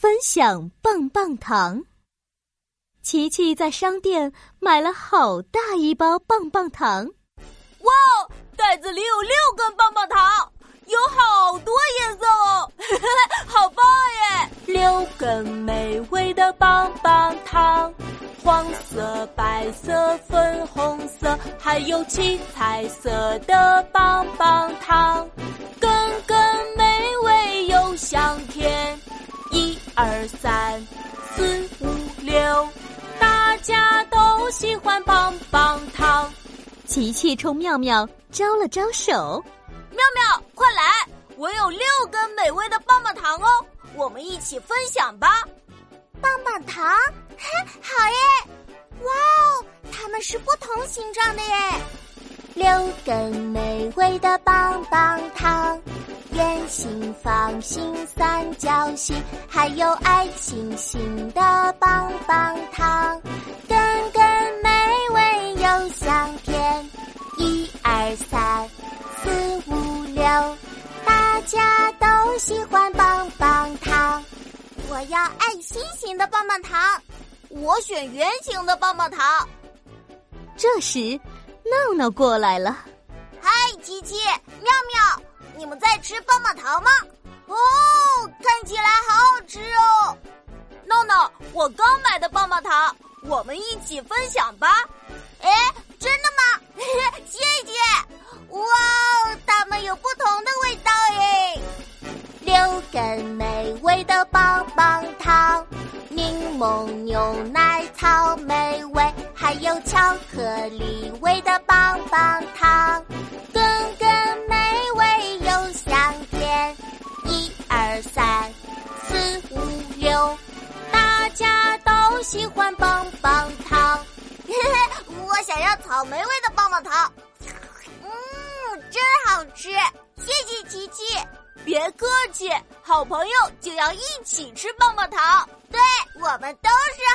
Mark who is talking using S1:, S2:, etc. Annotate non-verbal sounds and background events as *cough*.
S1: 分享棒棒糖。琪琪在商店买了好大一包棒棒糖。
S2: 哇，袋子里有六根棒棒糖，有好多颜色哦，*laughs* 好棒耶！
S3: 六根美味的棒棒糖，黄色、白色、粉红色，还有七彩色的棒棒糖，根二三四五六，大家都喜欢棒棒糖。
S1: 琪琪冲妙妙招了招手，
S2: 妙妙快来，我有六根美味的棒棒糖哦，我们一起分享吧。
S4: 棒棒糖，好耶！哇哦，它们是不同形状的耶。六根美味的棒棒糖。圆形、方形、三角形，还有爱心形的棒棒糖，根根美味又香甜。一二三四五六，大家都喜欢棒棒糖。我要爱心形的棒棒糖，
S2: 我选圆形的棒棒糖。
S1: 这时，闹闹过来了。
S4: 嗨，琪琪，妙妙。你们在吃棒棒糖吗？哦，看起来好好吃哦！
S2: 闹闹，我刚买的棒棒糖，我们一起分享吧。
S4: 哎，真的吗？*laughs* 谢谢！哇，它们有不同的味道耶。六根美味的棒棒糖，柠檬、牛奶、草莓味，还有巧克力味的棒棒糖。三，四，五，六，大家都喜欢棒棒糖，嘿 *laughs* 嘿我想要草莓味的棒棒糖。嗯，真好吃，谢谢琪琪。
S2: 别客气，好朋友就要一起吃棒棒糖。
S4: 对我们都是。